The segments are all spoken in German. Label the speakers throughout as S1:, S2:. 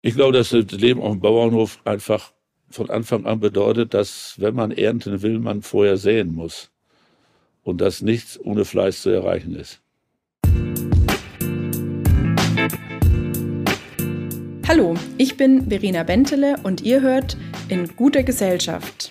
S1: Ich glaube, dass das Leben auf dem Bauernhof einfach von Anfang an bedeutet, dass wenn man ernten will, man vorher säen muss. Und dass nichts ohne Fleiß zu erreichen ist.
S2: Hallo, ich bin Verena Bentele und ihr hört in guter Gesellschaft.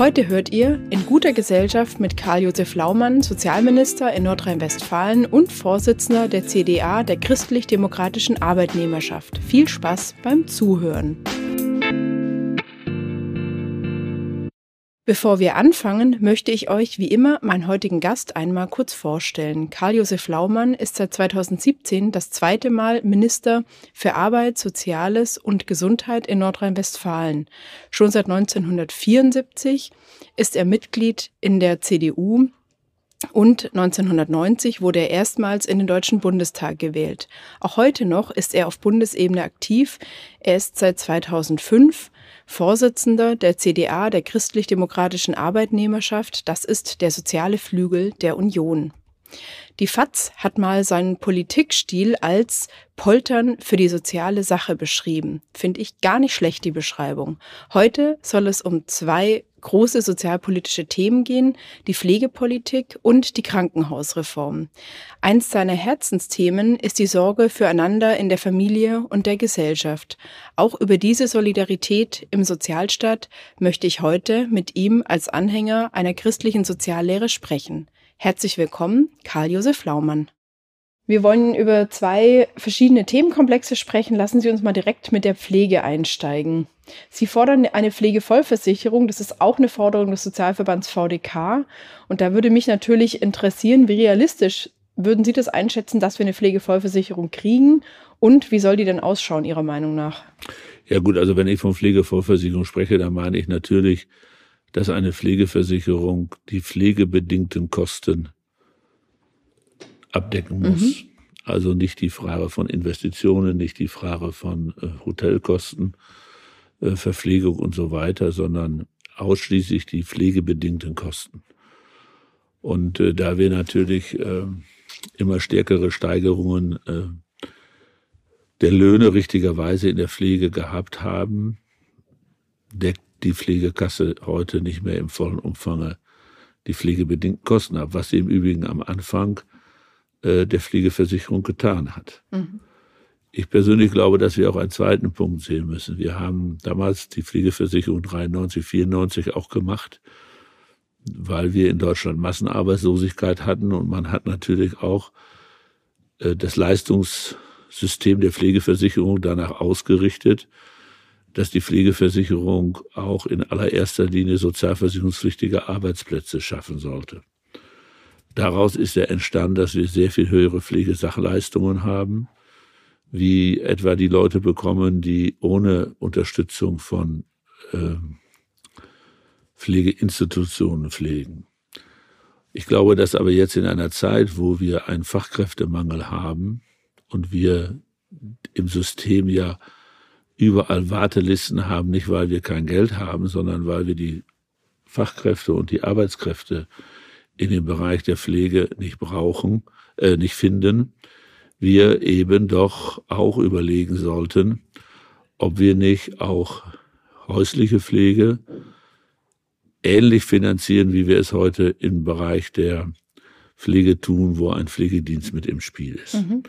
S2: Heute hört ihr in guter Gesellschaft mit Karl-Josef Laumann, Sozialminister in Nordrhein-Westfalen und Vorsitzender der CDA der christlich-demokratischen Arbeitnehmerschaft. Viel Spaß beim Zuhören. Bevor wir anfangen, möchte ich euch wie immer meinen heutigen Gast einmal kurz vorstellen. Karl-Josef Laumann ist seit 2017 das zweite Mal Minister für Arbeit, Soziales und Gesundheit in Nordrhein-Westfalen. Schon seit 1974 ist er Mitglied in der CDU und 1990 wurde er erstmals in den Deutschen Bundestag gewählt. Auch heute noch ist er auf Bundesebene aktiv. Er ist seit 2005 Vorsitzender der CDA, der christlich-demokratischen Arbeitnehmerschaft. Das ist der soziale Flügel der Union. Die FAZ hat mal seinen Politikstil als Poltern für die soziale Sache beschrieben. Finde ich gar nicht schlecht, die Beschreibung. Heute soll es um zwei große sozialpolitische Themen gehen, die Pflegepolitik und die Krankenhausreform. Eins seiner Herzensthemen ist die Sorge füreinander in der Familie und der Gesellschaft. Auch über diese Solidarität im Sozialstaat möchte ich heute mit ihm als Anhänger einer christlichen Soziallehre sprechen. Herzlich willkommen, Karl-Josef Laumann. Wir wollen über zwei verschiedene Themenkomplexe sprechen. Lassen Sie uns mal direkt mit der Pflege einsteigen. Sie fordern eine Pflegevollversicherung. Das ist auch eine Forderung des Sozialverbands VDK. Und da würde mich natürlich interessieren, wie realistisch würden Sie das einschätzen, dass wir eine Pflegevollversicherung kriegen? Und wie soll die denn ausschauen, Ihrer Meinung nach?
S1: Ja gut, also wenn ich von Pflegevollversicherung spreche, dann meine ich natürlich, dass eine Pflegeversicherung die pflegebedingten Kosten abdecken muss. Mhm. Also nicht die Frage von Investitionen, nicht die Frage von äh, Hotelkosten, Verpflegung und so weiter, sondern ausschließlich die pflegebedingten Kosten. Und äh, da wir natürlich äh, immer stärkere Steigerungen äh, der Löhne richtigerweise in der Pflege gehabt haben, deckt die Pflegekasse heute nicht mehr im vollen Umfang die pflegebedingten Kosten ab, was sie im Übrigen am Anfang äh, der Pflegeversicherung getan hat. Mhm. Ich persönlich glaube, dass wir auch einen zweiten Punkt sehen müssen. Wir haben damals die Pflegeversicherung 93, 94 auch gemacht, weil wir in Deutschland Massenarbeitslosigkeit hatten und man hat natürlich auch äh, das Leistungssystem der Pflegeversicherung danach ausgerichtet, dass die Pflegeversicherung auch in allererster Linie sozialversicherungspflichtige Arbeitsplätze schaffen sollte. Daraus ist ja entstanden, dass wir sehr viel höhere Pflegesachleistungen haben, wie etwa die Leute bekommen, die ohne Unterstützung von äh, Pflegeinstitutionen pflegen. Ich glaube, dass aber jetzt in einer Zeit, wo wir einen Fachkräftemangel haben und wir im System ja überall Wartelisten haben, nicht weil wir kein Geld haben, sondern weil wir die Fachkräfte und die Arbeitskräfte in dem Bereich der Pflege nicht brauchen, äh, nicht finden, wir eben doch auch überlegen sollten, ob wir nicht auch häusliche Pflege ähnlich finanzieren, wie wir es heute im Bereich der Pflege tun, wo ein Pflegedienst mit im Spiel ist. Mhm.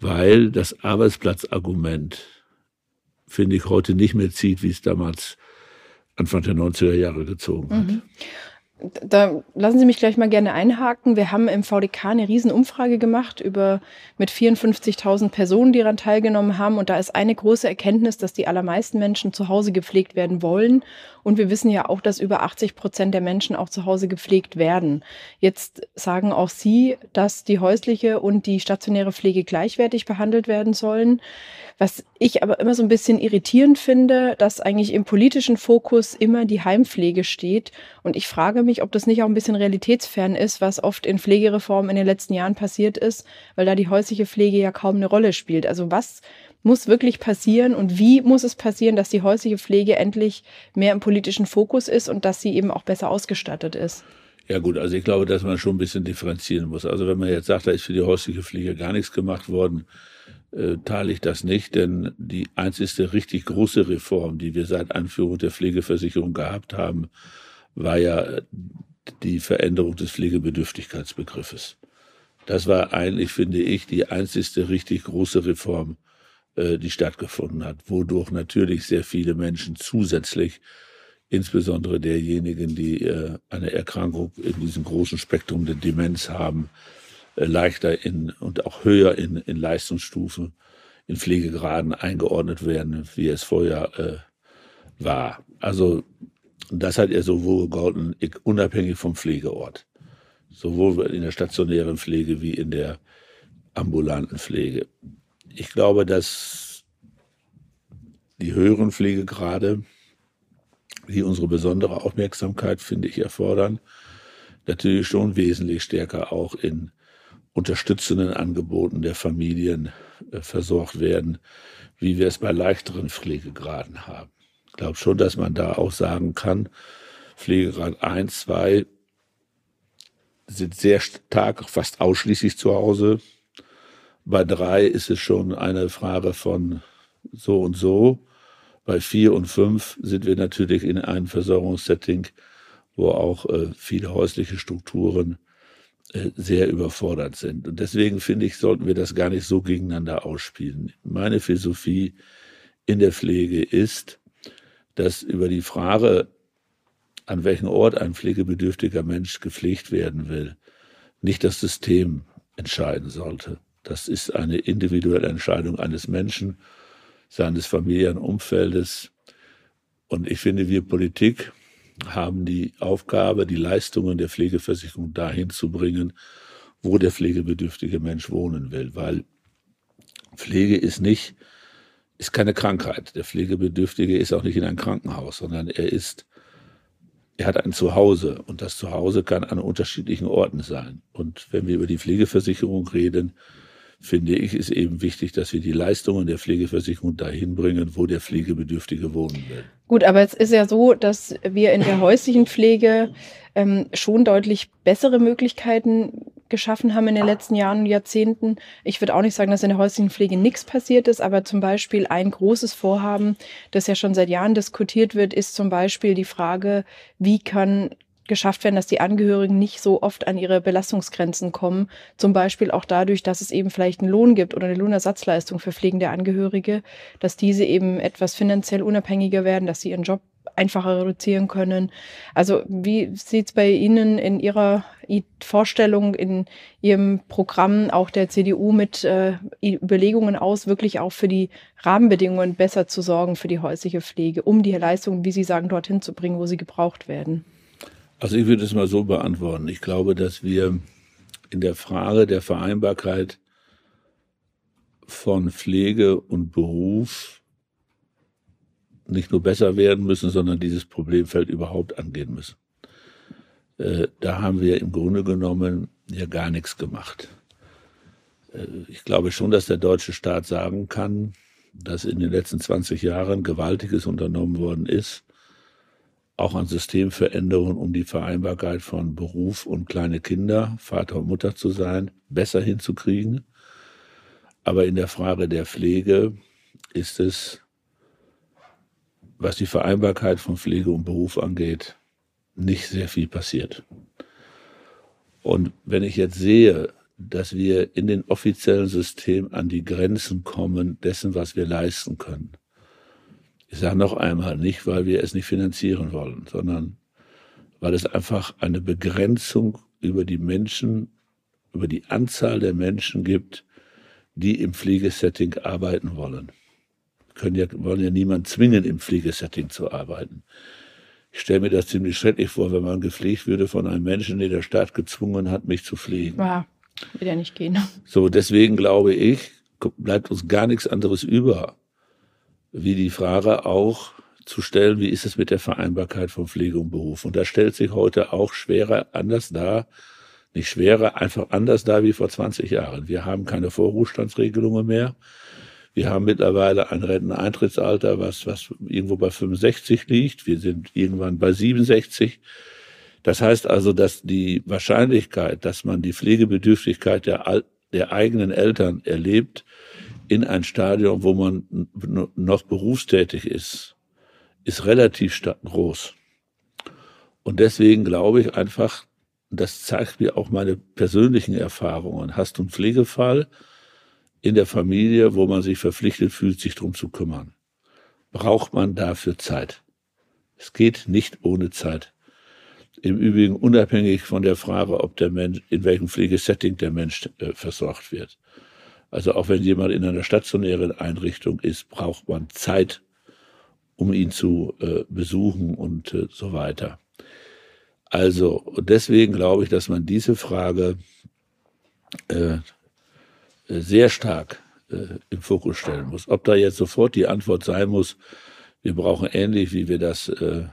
S1: Weil das Arbeitsplatzargument, finde ich, heute nicht mehr zieht, wie es damals Anfang der 90er Jahre gezogen hat. Mhm.
S2: Da lassen Sie mich gleich mal gerne einhaken. Wir haben im VDK eine Riesenumfrage gemacht über mit 54.000 Personen, die daran teilgenommen haben. Und da ist eine große Erkenntnis, dass die allermeisten Menschen zu Hause gepflegt werden wollen. Und wir wissen ja auch, dass über 80 Prozent der Menschen auch zu Hause gepflegt werden. Jetzt sagen auch Sie, dass die häusliche und die stationäre Pflege gleichwertig behandelt werden sollen. Was ich aber immer so ein bisschen irritierend finde, dass eigentlich im politischen Fokus immer die Heimpflege steht. Und ich frage mich, ob das nicht auch ein bisschen realitätsfern ist, was oft in Pflegereformen in den letzten Jahren passiert ist, weil da die häusliche Pflege ja kaum eine Rolle spielt. Also was muss wirklich passieren und wie muss es passieren, dass die häusliche Pflege endlich mehr im politischen Fokus ist und dass sie eben auch besser ausgestattet ist?
S1: Ja gut, also ich glaube, dass man schon ein bisschen differenzieren muss. Also wenn man jetzt sagt, da ist für die häusliche Pflege gar nichts gemacht worden, äh, teile ich das nicht, denn die einzigste richtig große Reform, die wir seit Einführung der Pflegeversicherung gehabt haben, war ja die Veränderung des Pflegebedürftigkeitsbegriffes. Das war eigentlich, finde ich, die einzigste richtig große Reform, äh, die stattgefunden hat, wodurch natürlich sehr viele Menschen zusätzlich, insbesondere derjenigen, die äh, eine Erkrankung in diesem großen Spektrum der Demenz haben, äh, leichter in und auch höher in, in Leistungsstufen, in Pflegegraden eingeordnet werden, wie es vorher äh, war. Also das hat er sowohl gegolten, unabhängig vom Pflegeort, sowohl in der stationären Pflege wie in der ambulanten Pflege. Ich glaube, dass die höheren Pflegegrade, die unsere besondere Aufmerksamkeit, finde ich, erfordern, natürlich schon wesentlich stärker auch in unterstützenden Angeboten der Familien äh, versorgt werden, wie wir es bei leichteren Pflegegraden haben. Glaube schon, dass man da auch sagen kann, Pflegegrad 1, 2 sind sehr stark, fast ausschließlich zu Hause. Bei drei ist es schon eine Frage von so und so. Bei vier und fünf sind wir natürlich in einem Versorgungssetting, wo auch äh, viele häusliche Strukturen äh, sehr überfordert sind. Und deswegen finde ich, sollten wir das gar nicht so gegeneinander ausspielen. Meine Philosophie in der Pflege ist, dass über die Frage, an welchem Ort ein pflegebedürftiger Mensch gepflegt werden will, nicht das System entscheiden sollte. Das ist eine individuelle Entscheidung eines Menschen, seines Familienumfeldes. Und ich finde, wir Politik haben die Aufgabe, die Leistungen der Pflegeversicherung dahin zu bringen, wo der pflegebedürftige Mensch wohnen will, weil Pflege ist nicht, ist keine Krankheit. Der Pflegebedürftige ist auch nicht in einem Krankenhaus, sondern er ist, er hat ein Zuhause und das Zuhause kann an unterschiedlichen Orten sein. Und wenn wir über die Pflegeversicherung reden, finde ich, ist eben wichtig, dass wir die Leistungen der Pflegeversicherung dahin bringen, wo der Pflegebedürftige wohnen will.
S2: Gut, aber es ist ja so, dass wir in der häuslichen Pflege ähm, schon deutlich bessere Möglichkeiten geschaffen haben in den letzten Jahren und Jahrzehnten. Ich würde auch nicht sagen, dass in der häuslichen Pflege nichts passiert ist, aber zum Beispiel ein großes Vorhaben, das ja schon seit Jahren diskutiert wird, ist zum Beispiel die Frage, wie kann geschafft werden, dass die Angehörigen nicht so oft an ihre Belastungsgrenzen kommen. Zum Beispiel auch dadurch, dass es eben vielleicht einen Lohn gibt oder eine Lohnersatzleistung für pflegende Angehörige, dass diese eben etwas finanziell unabhängiger werden, dass sie ihren Job einfacher reduzieren können. Also wie sieht es bei Ihnen in Ihrer Vorstellung, in Ihrem Programm auch der CDU mit äh, Überlegungen aus, wirklich auch für die Rahmenbedingungen besser zu sorgen für die häusliche Pflege, um die Leistungen, wie Sie sagen, dorthin zu bringen, wo sie gebraucht werden?
S1: Also ich würde es mal so beantworten. Ich glaube, dass wir in der Frage der Vereinbarkeit von Pflege und Beruf nicht nur besser werden müssen, sondern dieses Problemfeld überhaupt angehen müssen. Äh, da haben wir im Grunde genommen ja gar nichts gemacht. Äh, ich glaube schon, dass der deutsche Staat sagen kann, dass in den letzten 20 Jahren Gewaltiges unternommen worden ist, auch an Systemveränderungen, um die Vereinbarkeit von Beruf und kleine Kinder, Vater und Mutter zu sein, besser hinzukriegen. Aber in der Frage der Pflege ist es, was die Vereinbarkeit von Pflege und Beruf angeht, nicht sehr viel passiert. Und wenn ich jetzt sehe, dass wir in den offiziellen Systemen an die Grenzen kommen dessen, was wir leisten können, ich sage noch einmal, nicht weil wir es nicht finanzieren wollen, sondern weil es einfach eine Begrenzung über die Menschen, über die Anzahl der Menschen gibt, die im Pflegesetting arbeiten wollen. Wir können ja, wollen ja niemand zwingen, im Pflegesetting zu arbeiten. Ich stelle mir das ziemlich schrecklich vor, wenn man gepflegt würde von einem Menschen, der der Staat gezwungen hat, mich zu pflegen.
S2: Ja, wird ja nicht gehen.
S1: So, deswegen glaube ich, bleibt uns gar nichts anderes über, wie die Frage auch zu stellen, wie ist es mit der Vereinbarkeit von Pflege und Beruf? Und da stellt sich heute auch schwerer anders dar, nicht schwerer, einfach anders dar wie vor 20 Jahren. Wir haben keine Vorruhestandsregelungen mehr. Wir haben mittlerweile ein Renteneintrittsalter, was, was irgendwo bei 65 liegt. Wir sind irgendwann bei 67. Das heißt also, dass die Wahrscheinlichkeit, dass man die Pflegebedürftigkeit der, der eigenen Eltern erlebt, in ein Stadium, wo man noch berufstätig ist, ist relativ groß. Und deswegen glaube ich einfach, das zeigt mir auch meine persönlichen Erfahrungen. Hast du einen Pflegefall in der Familie, wo man sich verpflichtet fühlt, sich drum zu kümmern, braucht man dafür Zeit. Es geht nicht ohne Zeit. Im Übrigen unabhängig von der Frage, ob der Mensch, in welchem Pflegesetting der Mensch äh, versorgt wird. Also auch wenn jemand in einer stationären Einrichtung ist, braucht man Zeit, um ihn zu äh, besuchen und äh, so weiter. Also deswegen glaube ich, dass man diese Frage äh, sehr stark äh, im Fokus stellen muss. Ob da jetzt sofort die Antwort sein muss, wir brauchen ähnlich, wie wir das äh,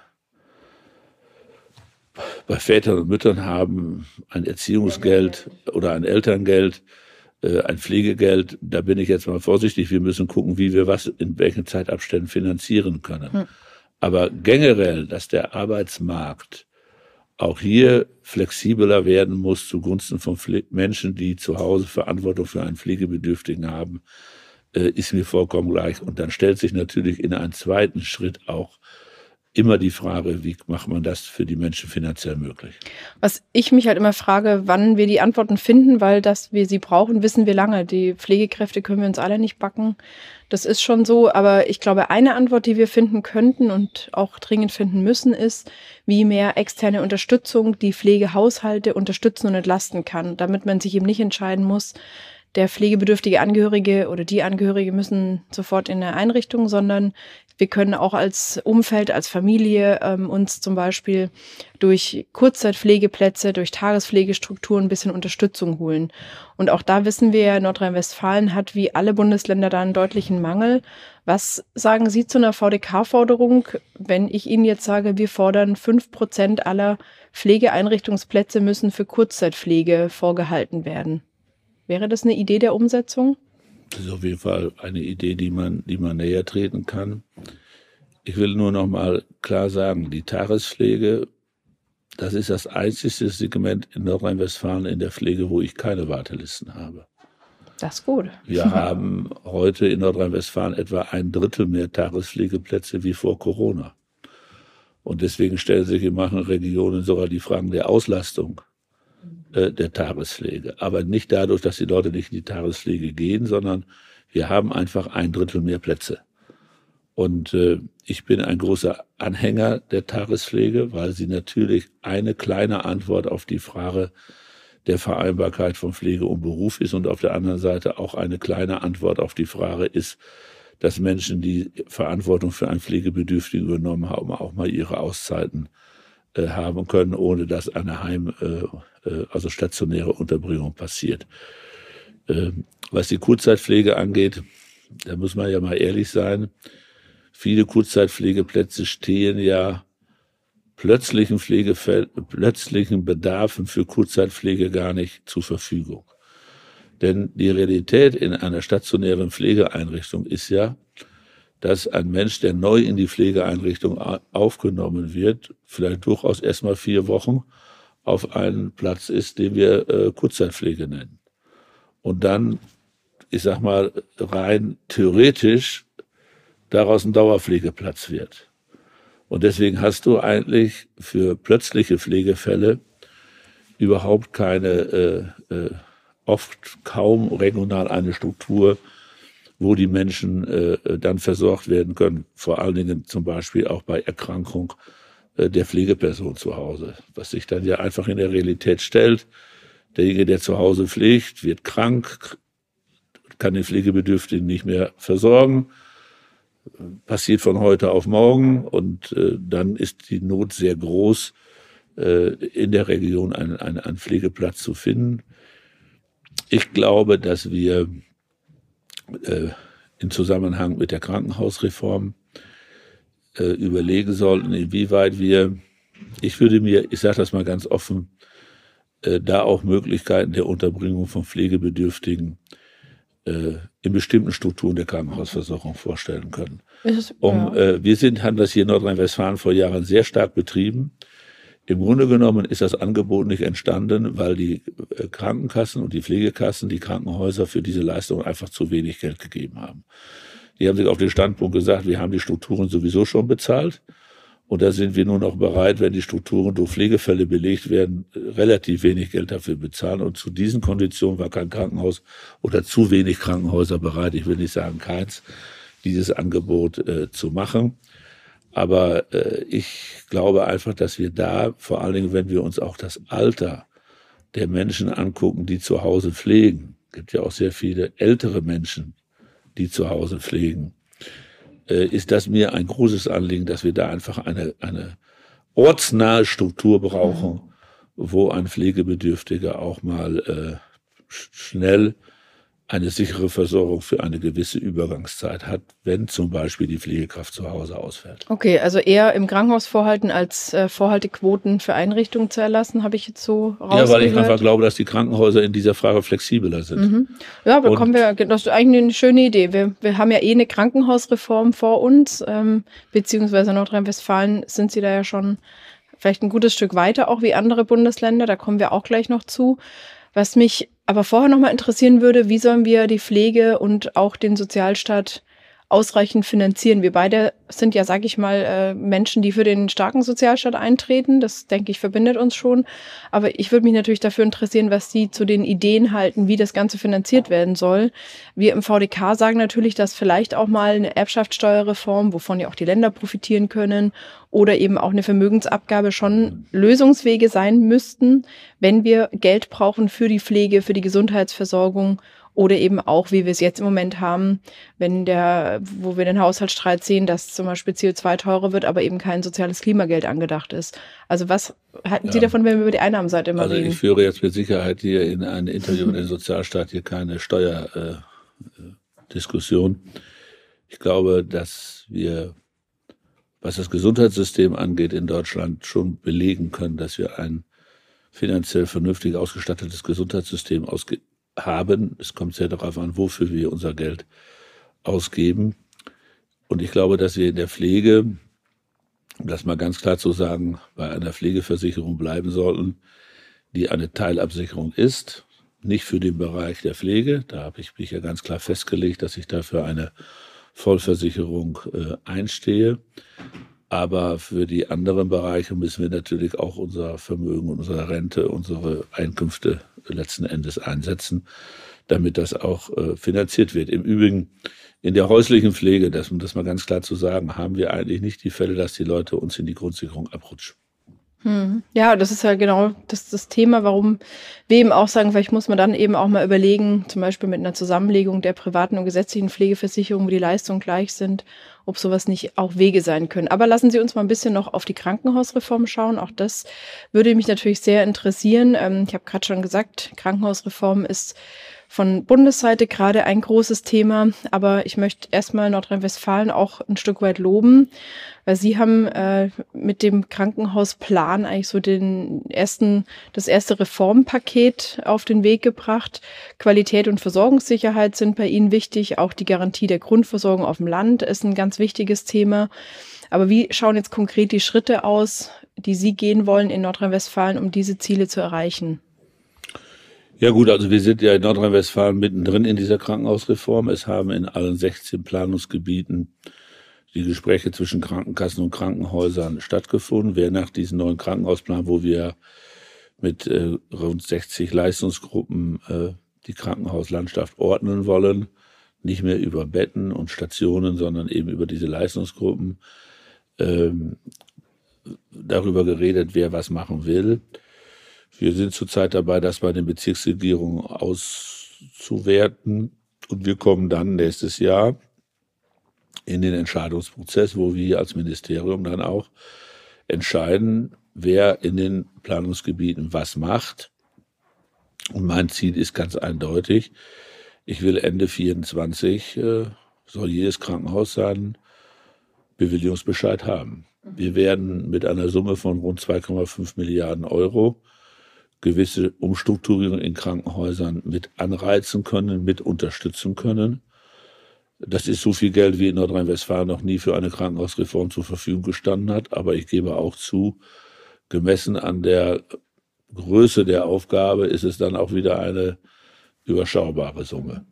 S1: bei Vätern und Müttern haben, ein Erziehungsgeld oder ein Elterngeld, äh, ein Pflegegeld, da bin ich jetzt mal vorsichtig. Wir müssen gucken, wie wir was in welchen Zeitabständen finanzieren können. Hm. Aber generell, dass der Arbeitsmarkt auch hier flexibler werden muss zugunsten von Pfle Menschen, die zu Hause Verantwortung für einen Pflegebedürftigen haben, äh, ist mir vollkommen gleich. Und dann stellt sich natürlich in einem zweiten Schritt auch immer die Frage, wie macht man das für die Menschen finanziell möglich?
S2: Was ich mich halt immer frage, wann wir die Antworten finden, weil dass wir sie brauchen, wissen wir lange. Die Pflegekräfte können wir uns alle nicht backen. Das ist schon so, aber ich glaube, eine Antwort, die wir finden könnten und auch dringend finden müssen, ist, wie mehr externe Unterstützung die Pflegehaushalte unterstützen und entlasten kann, damit man sich eben nicht entscheiden muss, der pflegebedürftige Angehörige oder die Angehörige müssen sofort in eine Einrichtung, sondern wir können auch als Umfeld, als Familie ähm, uns zum Beispiel durch Kurzzeitpflegeplätze, durch Tagespflegestrukturen ein bisschen Unterstützung holen. Und auch da wissen wir, Nordrhein-Westfalen hat wie alle Bundesländer da einen deutlichen Mangel. Was sagen Sie zu einer VDK-Forderung, wenn ich Ihnen jetzt sage, wir fordern fünf Prozent aller Pflegeeinrichtungsplätze müssen für Kurzzeitpflege vorgehalten werden? Wäre das eine Idee der Umsetzung?
S1: Das ist auf jeden Fall eine Idee, die man, die man näher treten kann. Ich will nur noch mal klar sagen, die Tagespflege, das ist das einzige Segment in Nordrhein-Westfalen in der Pflege, wo ich keine Wartelisten habe.
S2: Das ist gut.
S1: Wir haben heute in Nordrhein-Westfalen etwa ein Drittel mehr Tagespflegeplätze wie vor Corona. Und deswegen stellen sich in manchen Regionen sogar die Fragen der Auslastung äh, der Tagespflege. Aber nicht dadurch, dass die Leute nicht in die Tagespflege gehen, sondern wir haben einfach ein Drittel mehr Plätze. Und äh, ich bin ein großer Anhänger der Tagespflege, weil sie natürlich eine kleine Antwort auf die Frage der Vereinbarkeit von Pflege und Beruf ist und auf der anderen Seite auch eine kleine Antwort auf die Frage ist, dass Menschen, die Verantwortung für einen Pflegebedürftigen übernommen haben, auch mal ihre Auszeiten äh, haben können, ohne dass eine Heim, äh, also stationäre Unterbringung passiert. Ähm, was die Kurzzeitkpflege angeht, da muss man ja mal ehrlich sein. Viele Kurzzeitpflegeplätze stehen ja plötzlichen plötzlichen Bedarfen für Kurzzeitpflege gar nicht zur Verfügung. Denn die Realität in einer stationären Pflegeeinrichtung ist ja, dass ein Mensch, der neu in die Pflegeeinrichtung aufgenommen wird, vielleicht durchaus erstmal vier Wochen auf einen Platz ist, den wir äh, Kurzzeitpflege nennen. Und dann, ich sag mal, rein theoretisch daraus ein Dauerpflegeplatz wird. Und deswegen hast du eigentlich für plötzliche Pflegefälle überhaupt keine, äh, äh, oft kaum regional eine Struktur, wo die Menschen äh, dann versorgt werden können, vor allen Dingen zum Beispiel auch bei Erkrankung der Pflegeperson zu Hause, was sich dann ja einfach in der Realität stellt. Derjenige, der zu Hause pflegt, wird krank, kann den Pflegebedürftigen nicht mehr versorgen, passiert von heute auf morgen und äh, dann ist die Not sehr groß, äh, in der Region einen, einen, einen Pflegeplatz zu finden. Ich glaube, dass wir äh, im Zusammenhang mit der Krankenhausreform äh, überlegen sollten, inwieweit wir, ich würde mir, ich sage das mal ganz offen, äh, da auch Möglichkeiten der Unterbringung von Pflegebedürftigen äh, in bestimmten Strukturen der Krankenhausversorgung vorstellen können. Ist, um, ja. äh, wir sind, haben das hier in Nordrhein-Westfalen vor Jahren sehr stark betrieben. Im Grunde genommen ist das Angebot nicht entstanden, weil die äh, Krankenkassen und die Pflegekassen, die Krankenhäuser für diese Leistung einfach zu wenig Geld gegeben haben. Die haben sich auf den Standpunkt gesagt, wir haben die Strukturen sowieso schon bezahlt. Und da sind wir nur noch bereit, wenn die Strukturen durch Pflegefälle belegt werden, relativ wenig Geld dafür bezahlen. Und zu diesen Konditionen war kein Krankenhaus oder zu wenig Krankenhäuser bereit, ich will nicht sagen keins, dieses Angebot äh, zu machen. Aber äh, ich glaube einfach, dass wir da, vor allen Dingen, wenn wir uns auch das Alter der Menschen angucken, die zu Hause pflegen, gibt ja auch sehr viele ältere Menschen, die zu Hause pflegen, äh, ist das mir ein großes Anliegen, dass wir da einfach eine, eine ortsnahe Struktur brauchen, mhm. wo ein Pflegebedürftiger auch mal äh, schnell eine sichere Versorgung für eine gewisse Übergangszeit hat, wenn zum Beispiel die Pflegekraft zu Hause ausfällt.
S2: Okay, also eher im Krankenhaus vorhalten, als äh, Vorhaltequoten für Einrichtungen zu erlassen, habe ich jetzt so rausgehört.
S1: Ja, weil ich einfach glaube, dass die Krankenhäuser in dieser Frage flexibler sind. Mhm.
S2: Ja, aber kommen wir, das ist eigentlich eine schöne Idee. Wir, wir haben ja eh eine Krankenhausreform vor uns, ähm, beziehungsweise Nordrhein-Westfalen sind sie da ja schon vielleicht ein gutes Stück weiter, auch wie andere Bundesländer. Da kommen wir auch gleich noch zu. Was mich aber vorher nochmal interessieren würde, wie sollen wir die Pflege und auch den Sozialstaat ausreichend finanzieren. Wir beide sind ja, sag ich mal, äh, Menschen, die für den starken Sozialstaat eintreten. Das, denke ich, verbindet uns schon. Aber ich würde mich natürlich dafür interessieren, was Sie zu den Ideen halten, wie das Ganze finanziert werden soll. Wir im VDK sagen natürlich, dass vielleicht auch mal eine Erbschaftssteuerreform, wovon ja auch die Länder profitieren können, oder eben auch eine Vermögensabgabe schon Lösungswege sein müssten, wenn wir Geld brauchen für die Pflege, für die Gesundheitsversorgung oder eben auch, wie wir es jetzt im Moment haben, wenn der, wo wir den Haushaltsstreit sehen, dass zum Beispiel CO2 teurer wird, aber eben kein soziales Klimageld angedacht ist. Also was halten ja. Sie davon, wenn wir über die Einnahmenseite immer
S1: also
S2: reden?
S1: Ich führe jetzt mit Sicherheit hier in einem Interview mit dem Sozialstaat hier keine Steuerdiskussion. Äh, ich glaube, dass wir, was das Gesundheitssystem angeht, in Deutschland schon belegen können, dass wir ein finanziell vernünftig ausgestattetes Gesundheitssystem ausge haben. Es kommt sehr darauf an, wofür wir unser Geld ausgeben. Und ich glaube, dass wir in der Pflege, um das mal ganz klar zu sagen, bei einer Pflegeversicherung bleiben sollten, die eine Teilabsicherung ist, nicht für den Bereich der Pflege. Da habe ich mich ja ganz klar festgelegt, dass ich dafür eine Vollversicherung äh, einstehe. Aber für die anderen Bereiche müssen wir natürlich auch unser Vermögen, unsere Rente, unsere Einkünfte letzten Endes einsetzen, damit das auch äh, finanziert wird. Im Übrigen in der häuslichen Pflege, das, um das mal ganz klar zu sagen, haben wir eigentlich nicht die Fälle, dass die Leute uns in die Grundsicherung abrutschen.
S2: Hm. Ja, das ist ja genau das, das Thema, warum wir eben auch sagen, vielleicht muss man dann eben auch mal überlegen, zum Beispiel mit einer Zusammenlegung der privaten und gesetzlichen Pflegeversicherung, wo die Leistungen gleich sind, ob sowas nicht auch Wege sein können. Aber lassen Sie uns mal ein bisschen noch auf die Krankenhausreform schauen. Auch das würde mich natürlich sehr interessieren. Ähm, ich habe gerade schon gesagt, Krankenhausreform ist von Bundesseite gerade ein großes Thema. Aber ich möchte erstmal Nordrhein-Westfalen auch ein Stück weit loben, weil Sie haben äh, mit dem Krankenhausplan eigentlich so den ersten, das erste Reformpaket auf den Weg gebracht. Qualität und Versorgungssicherheit sind bei Ihnen wichtig. Auch die Garantie der Grundversorgung auf dem Land ist ein ganz wichtiges Thema. Aber wie schauen jetzt konkret die Schritte aus, die Sie gehen wollen in Nordrhein-Westfalen, um diese Ziele zu erreichen?
S1: Ja gut, also wir sind ja in Nordrhein-Westfalen mittendrin in dieser Krankenhausreform. Es haben in allen 16 Planungsgebieten die Gespräche zwischen Krankenkassen und Krankenhäusern stattgefunden. Wer nach diesem neuen Krankenhausplan, wo wir mit äh, rund 60 Leistungsgruppen äh, die Krankenhauslandschaft ordnen wollen, nicht mehr über Betten und Stationen, sondern eben über diese Leistungsgruppen, ähm, darüber geredet, wer was machen will. Wir sind zurzeit dabei, das bei den Bezirksregierungen auszuwerten. Und wir kommen dann nächstes Jahr in den Entscheidungsprozess, wo wir als Ministerium dann auch entscheiden, wer in den Planungsgebieten was macht. Und mein Ziel ist ganz eindeutig, ich will Ende 24 äh, soll jedes Krankenhaus seinen Bewilligungsbescheid haben. Wir werden mit einer Summe von rund 2,5 Milliarden Euro gewisse Umstrukturierungen in Krankenhäusern mit anreizen können, mit unterstützen können. Das ist so viel Geld, wie in Nordrhein-Westfalen noch nie für eine Krankenhausreform zur Verfügung gestanden hat. Aber ich gebe auch zu, gemessen an der Größe der Aufgabe ist es dann auch wieder eine überschaubare Summe.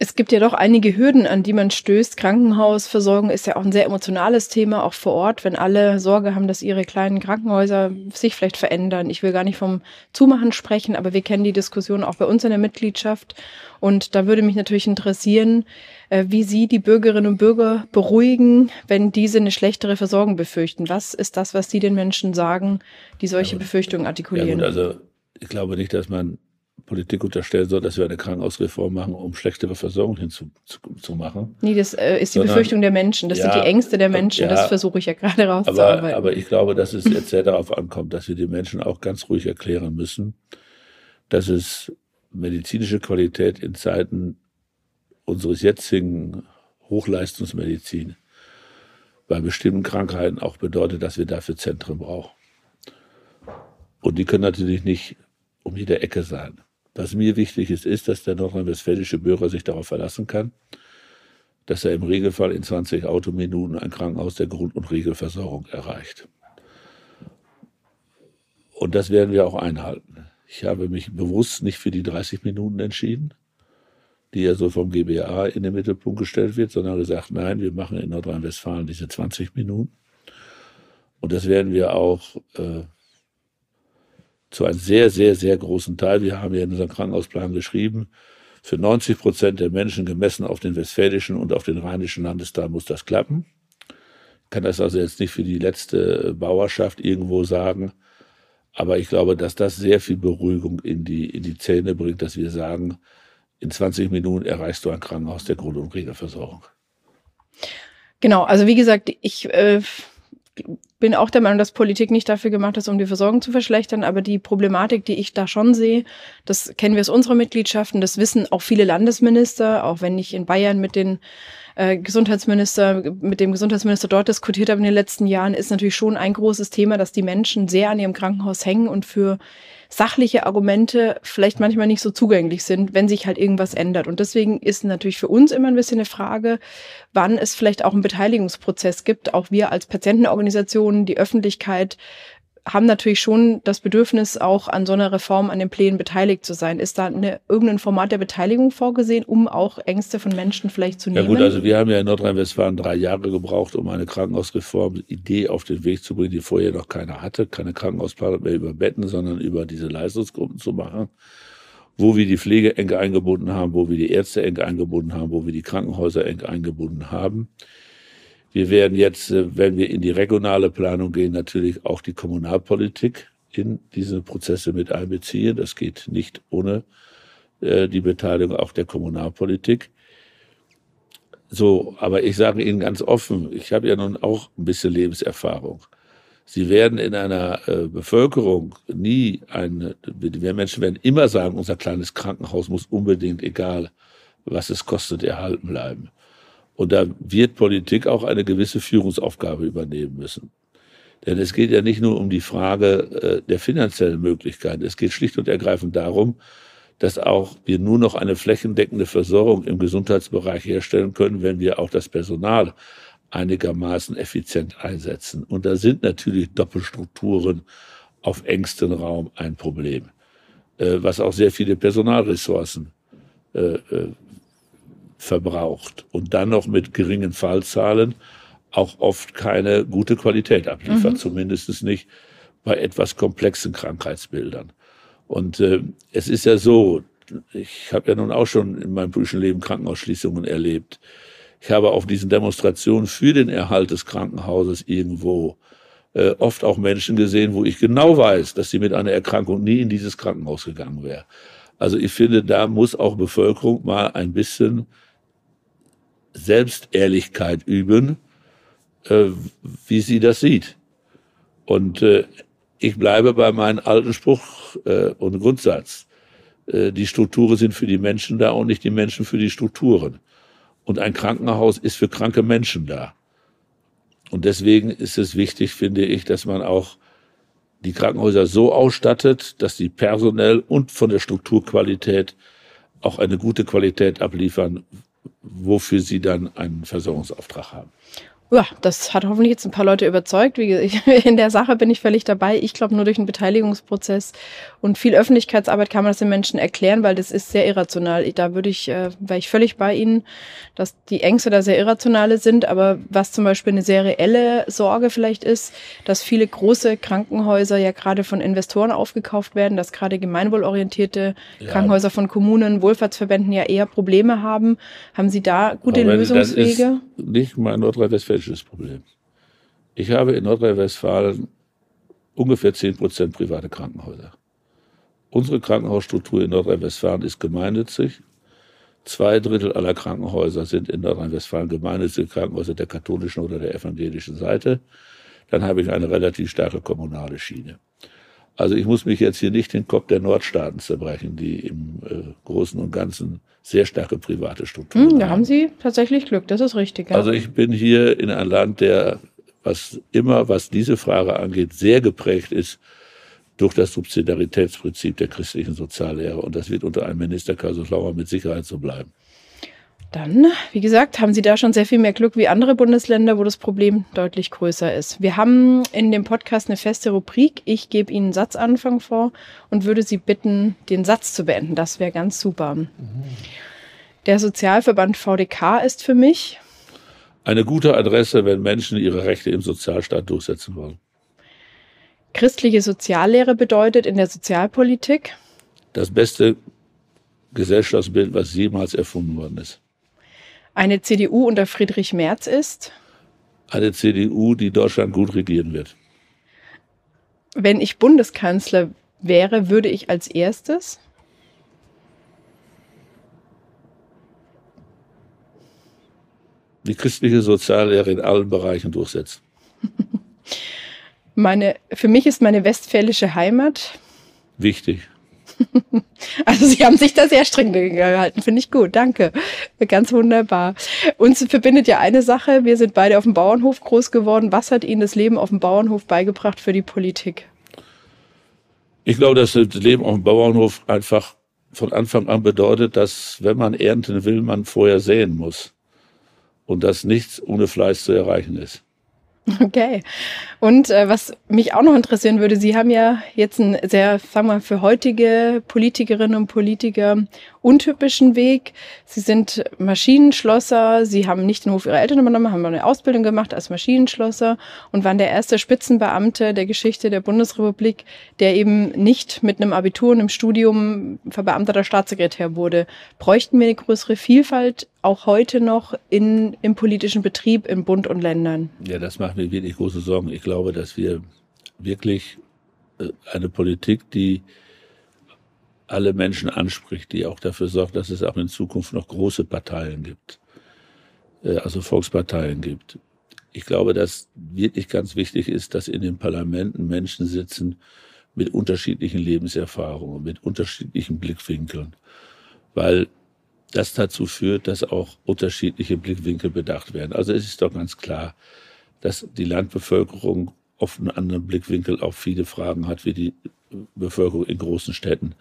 S2: Es gibt ja doch einige Hürden, an die man stößt. Krankenhausversorgung ist ja auch ein sehr emotionales Thema, auch vor Ort, wenn alle Sorge haben, dass ihre kleinen Krankenhäuser sich vielleicht verändern. Ich will gar nicht vom Zumachen sprechen, aber wir kennen die Diskussion auch bei uns in der Mitgliedschaft. Und da würde mich natürlich interessieren, äh, wie Sie die Bürgerinnen und Bürger beruhigen, wenn diese eine schlechtere Versorgung befürchten. Was ist das, was Sie den Menschen sagen, die solche ja, Befürchtungen artikulieren? Ja,
S1: gut, also ich glaube nicht, dass man Politik unterstellen soll, dass wir eine Krankenhausreform machen, um schlechtere Versorgung hinzumachen.
S2: Nee, das äh, ist die Sondern, Befürchtung der Menschen. Das ja, sind die Ängste der Menschen. Ja, das versuche ich ja gerade rauszuarbeiten.
S1: Aber, aber ich glaube, dass es jetzt sehr darauf ankommt, dass wir den Menschen auch ganz ruhig erklären müssen, dass es medizinische Qualität in Zeiten unseres jetzigen Hochleistungsmedizin bei bestimmten Krankheiten auch bedeutet, dass wir dafür Zentren brauchen. Und die können natürlich nicht um jede Ecke sein. Was mir wichtig ist, ist, dass der nordrhein-westfälische Bürger sich darauf verlassen kann, dass er im Regelfall in 20 Autominuten ein Krankenhaus der Grund- und Regelversorgung erreicht. Und das werden wir auch einhalten. Ich habe mich bewusst nicht für die 30 Minuten entschieden, die ja so vom GBA in den Mittelpunkt gestellt wird, sondern gesagt, nein, wir machen in Nordrhein-Westfalen diese 20 Minuten. Und das werden wir auch äh, zu einem sehr, sehr, sehr großen Teil, wir haben ja in unserem Krankenhausplan geschrieben, für 90 Prozent der Menschen gemessen auf den westfälischen und auf den rheinischen Landesteil muss das klappen. Ich kann das also jetzt nicht für die letzte Bauerschaft irgendwo sagen, aber ich glaube, dass das sehr viel Beruhigung in die, in die Zähne bringt, dass wir sagen, in 20 Minuten erreichst du ein Krankenhaus der Grund- und Regelversorgung.
S2: Genau, also wie gesagt, ich äh, bin auch der Meinung, dass Politik nicht dafür gemacht ist, um die Versorgung zu verschlechtern. Aber die Problematik, die ich da schon sehe, das kennen wir aus unserer Mitgliedschaften, das wissen auch viele Landesminister, auch wenn ich in Bayern mit den äh, Gesundheitsminister, mit dem Gesundheitsminister dort diskutiert habe in den letzten Jahren, ist natürlich schon ein großes Thema, dass die Menschen sehr an ihrem Krankenhaus hängen und für sachliche Argumente vielleicht manchmal nicht so zugänglich sind, wenn sich halt irgendwas ändert. Und deswegen ist natürlich für uns immer ein bisschen eine Frage, wann es vielleicht auch einen Beteiligungsprozess gibt. Auch wir als Patientenorganisationen, die Öffentlichkeit haben natürlich schon das Bedürfnis, auch an so einer Reform, an den Plänen beteiligt zu sein. Ist da eine, irgendein Format der Beteiligung vorgesehen, um auch Ängste von Menschen vielleicht zu nehmen?
S1: Ja gut, also wir haben ja in Nordrhein-Westfalen drei Jahre gebraucht, um eine Krankenhausreform-Idee auf den Weg zu bringen, die vorher noch keiner hatte. Keine Krankenhausplanung mehr über Betten, sondern über diese Leistungsgruppen zu machen wo wir die Pflege eng eingebunden haben, wo wir die Ärzte eng eingebunden haben, wo wir die Krankenhäuser eng eingebunden haben. Wir werden jetzt, äh, wenn wir in die regionale Planung gehen, natürlich auch die Kommunalpolitik in diese Prozesse mit einbeziehen. Das geht nicht ohne äh, die Beteiligung auch der Kommunalpolitik. So, aber ich sage Ihnen ganz offen, ich habe ja nun auch ein bisschen Lebenserfahrung. Sie werden in einer äh, Bevölkerung nie eine, wir Menschen werden immer sagen, unser kleines Krankenhaus muss unbedingt, egal was es kostet, erhalten bleiben. Und da wird Politik auch eine gewisse Führungsaufgabe übernehmen müssen. Denn es geht ja nicht nur um die Frage äh, der finanziellen Möglichkeiten. Es geht schlicht und ergreifend darum, dass auch wir nur noch eine flächendeckende Versorgung im Gesundheitsbereich herstellen können, wenn wir auch das Personal einigermaßen effizient einsetzen. Und da sind natürlich Doppelstrukturen auf engstem Raum ein Problem, äh, was auch sehr viele Personalressourcen äh, verbraucht und dann noch mit geringen Fallzahlen auch oft keine gute Qualität abliefert, mhm. zumindest nicht bei etwas komplexen Krankheitsbildern. Und äh, es ist ja so, ich habe ja nun auch schon in meinem politischen Leben Krankenhausschließungen erlebt. Ich habe auf diesen Demonstrationen für den Erhalt des Krankenhauses irgendwo äh, oft auch Menschen gesehen, wo ich genau weiß, dass sie mit einer Erkrankung nie in dieses Krankenhaus gegangen wäre. Also ich finde, da muss auch Bevölkerung mal ein bisschen Selbstehrlichkeit üben, äh, wie sie das sieht. Und äh, ich bleibe bei meinem alten Spruch äh, und Grundsatz. Äh, die Strukturen sind für die Menschen da und nicht die Menschen für die Strukturen. Und ein Krankenhaus ist für kranke Menschen da. Und deswegen ist es wichtig, finde ich, dass man auch die Krankenhäuser so ausstattet, dass sie personell und von der Strukturqualität auch eine gute Qualität abliefern, wofür sie dann einen Versorgungsauftrag haben.
S2: Ja, das hat hoffentlich jetzt ein paar Leute überzeugt. Wie, in der Sache bin ich völlig dabei. Ich glaube, nur durch einen Beteiligungsprozess und viel Öffentlichkeitsarbeit kann man das den Menschen erklären, weil das ist sehr irrational. Da würde ich, äh, wäre ich völlig bei Ihnen, dass die Ängste da sehr irrationale sind. Aber was zum Beispiel eine sehr reelle Sorge vielleicht ist, dass viele große Krankenhäuser ja gerade von Investoren aufgekauft werden, dass gerade gemeinwohlorientierte ja. Krankenhäuser von Kommunen, Wohlfahrtsverbänden ja eher Probleme haben. Haben Sie da gute Lösungswege?
S1: Nicht mal Nordrhein-Westfalen welches Problem? Ich habe in Nordrhein-Westfalen ungefähr 10 Prozent private Krankenhäuser. Unsere Krankenhausstruktur in Nordrhein-Westfalen ist gemeinnützig. Zwei Drittel aller Krankenhäuser sind in Nordrhein-Westfalen gemeinnützige Krankenhäuser der katholischen oder der evangelischen Seite. Dann habe ich eine relativ starke kommunale Schiene. Also ich muss mich jetzt hier nicht den Kopf der Nordstaaten zerbrechen, die im äh, Großen und Ganzen sehr starke private Strukturen
S2: hm, Da haben Sie tatsächlich Glück, das ist richtig.
S1: Ja. Also ich bin hier in einem Land, der was immer, was diese Frage angeht, sehr geprägt ist durch das Subsidiaritätsprinzip der christlichen Soziallehre. Und das wird unter einem Minister Kaiserslautern mit Sicherheit so bleiben.
S2: Dann, wie gesagt, haben Sie da schon sehr viel mehr Glück wie andere Bundesländer, wo das Problem deutlich größer ist. Wir haben in dem Podcast eine feste Rubrik. Ich gebe Ihnen einen Satzanfang vor und würde Sie bitten, den Satz zu beenden. Das wäre ganz super. Mhm. Der Sozialverband VDK ist für mich
S1: eine gute Adresse, wenn Menschen ihre Rechte im Sozialstaat durchsetzen wollen.
S2: Christliche Soziallehre bedeutet in der Sozialpolitik
S1: das beste Gesellschaftsbild, was jemals erfunden worden ist
S2: eine CDU unter Friedrich Merz ist?
S1: Eine CDU, die Deutschland gut regieren wird.
S2: Wenn ich Bundeskanzler wäre, würde ich als erstes?
S1: Die christliche Soziallehre in allen Bereichen durchsetzen.
S2: meine, für mich ist meine westfälische Heimat
S1: wichtig.
S2: Also Sie haben sich da sehr streng gehalten, finde ich gut, danke. Ganz wunderbar. Uns verbindet ja eine Sache, wir sind beide auf dem Bauernhof groß geworden. Was hat Ihnen das Leben auf dem Bauernhof beigebracht für die Politik?
S1: Ich glaube, dass das Leben auf dem Bauernhof einfach von Anfang an bedeutet, dass wenn man ernten will, man vorher säen muss. Und dass nichts ohne Fleiß zu erreichen ist.
S2: Okay. Und äh, was mich auch noch interessieren würde, Sie haben ja jetzt einen sehr, sagen wir mal, für heutige Politikerinnen und Politiker untypischen Weg. Sie sind Maschinenschlosser, Sie haben nicht den Hof Ihrer Eltern übernommen, haben eine Ausbildung gemacht als Maschinenschlosser und waren der erste Spitzenbeamte der Geschichte der Bundesrepublik, der eben nicht mit einem Abitur und einem Studium verbeamteter Staatssekretär wurde. Bräuchten wir eine größere Vielfalt auch heute noch in, im politischen Betrieb in Bund und Ländern?
S1: Ja, das macht mir wirklich große Sorgen. Ich glaube, dass wir wirklich äh, eine Politik, die alle Menschen anspricht, die auch dafür sorgt, dass es auch in Zukunft noch große Parteien gibt, äh, also Volksparteien gibt. Ich glaube, dass wirklich ganz wichtig ist, dass in den Parlamenten Menschen sitzen mit unterschiedlichen Lebenserfahrungen, mit unterschiedlichen Blickwinkeln, weil das dazu führt, dass auch unterschiedliche Blickwinkel bedacht werden. Also es ist doch ganz klar, dass die Landbevölkerung oft einen anderen Blickwinkel auf viele Fragen hat wie die Bevölkerung in großen Städten.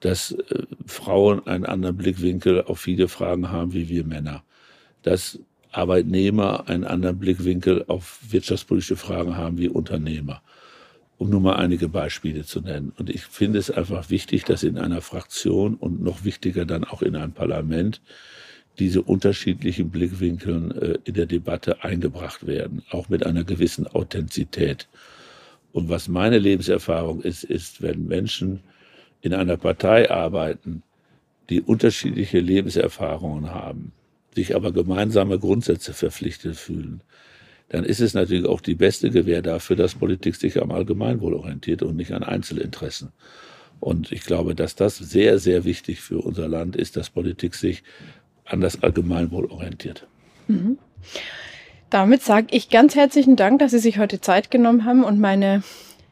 S1: Dass äh, Frauen einen anderen Blickwinkel auf viele Fragen haben wie wir Männer, dass Arbeitnehmer einen anderen Blickwinkel auf wirtschaftspolitische Fragen haben wie Unternehmer, um nur mal einige Beispiele zu nennen. Und ich finde es einfach wichtig, dass in einer Fraktion und noch wichtiger dann auch in einem Parlament diese unterschiedlichen Blickwinkeln äh, in der Debatte eingebracht werden, auch mit einer gewissen Authentizität. Und was meine Lebenserfahrung ist, ist, wenn Menschen in einer Partei arbeiten, die unterschiedliche Lebenserfahrungen haben, sich aber gemeinsame Grundsätze verpflichtet fühlen, dann ist es natürlich auch die beste Gewähr dafür, dass Politik sich am Allgemeinwohl orientiert und nicht an Einzelinteressen. Und ich glaube, dass das sehr, sehr wichtig für unser Land ist, dass Politik sich an das Allgemeinwohl orientiert. Mhm.
S2: Damit sage ich ganz herzlichen Dank, dass Sie sich heute Zeit genommen haben und meine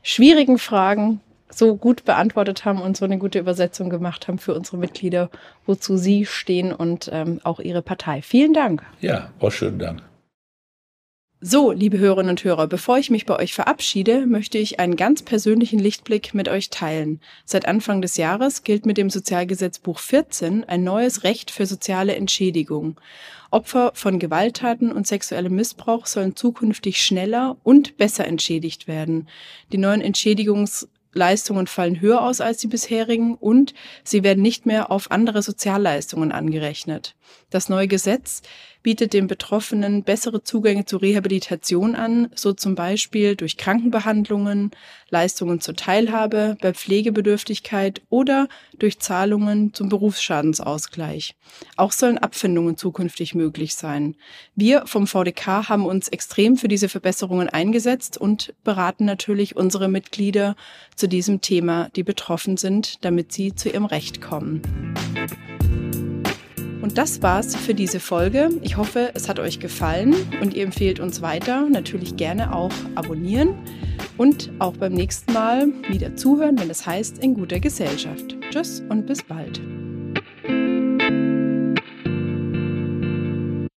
S2: schwierigen Fragen so gut beantwortet haben und so eine gute Übersetzung gemacht haben für unsere Mitglieder, wozu Sie stehen und ähm, auch Ihre Partei. Vielen Dank.
S1: Ja, auch schönen Dank.
S2: So, liebe Hörerinnen und Hörer, bevor ich mich bei euch verabschiede, möchte ich einen ganz persönlichen Lichtblick mit euch teilen. Seit Anfang des Jahres gilt mit dem Sozialgesetzbuch 14 ein neues Recht für soziale Entschädigung. Opfer von Gewalttaten und sexuellem Missbrauch sollen zukünftig schneller und besser entschädigt werden. Die neuen Entschädigungs Leistungen fallen höher aus als die bisherigen und sie werden nicht mehr auf andere Sozialleistungen angerechnet. Das neue Gesetz bietet den Betroffenen bessere Zugänge zu Rehabilitation an, so zum Beispiel durch Krankenbehandlungen, Leistungen zur Teilhabe bei Pflegebedürftigkeit oder durch Zahlungen zum Berufsschadенsausgleich. Auch sollen Abfindungen zukünftig möglich sein. Wir vom VDK haben uns extrem für diese Verbesserungen eingesetzt und beraten natürlich unsere Mitglieder zu diesem Thema, die betroffen sind, damit sie zu ihrem Recht kommen. Und das war's für diese Folge. Ich hoffe, es hat euch gefallen und ihr empfehlt uns weiter. Natürlich gerne auch abonnieren und auch beim nächsten Mal wieder zuhören, wenn es heißt in guter Gesellschaft. Tschüss und bis bald.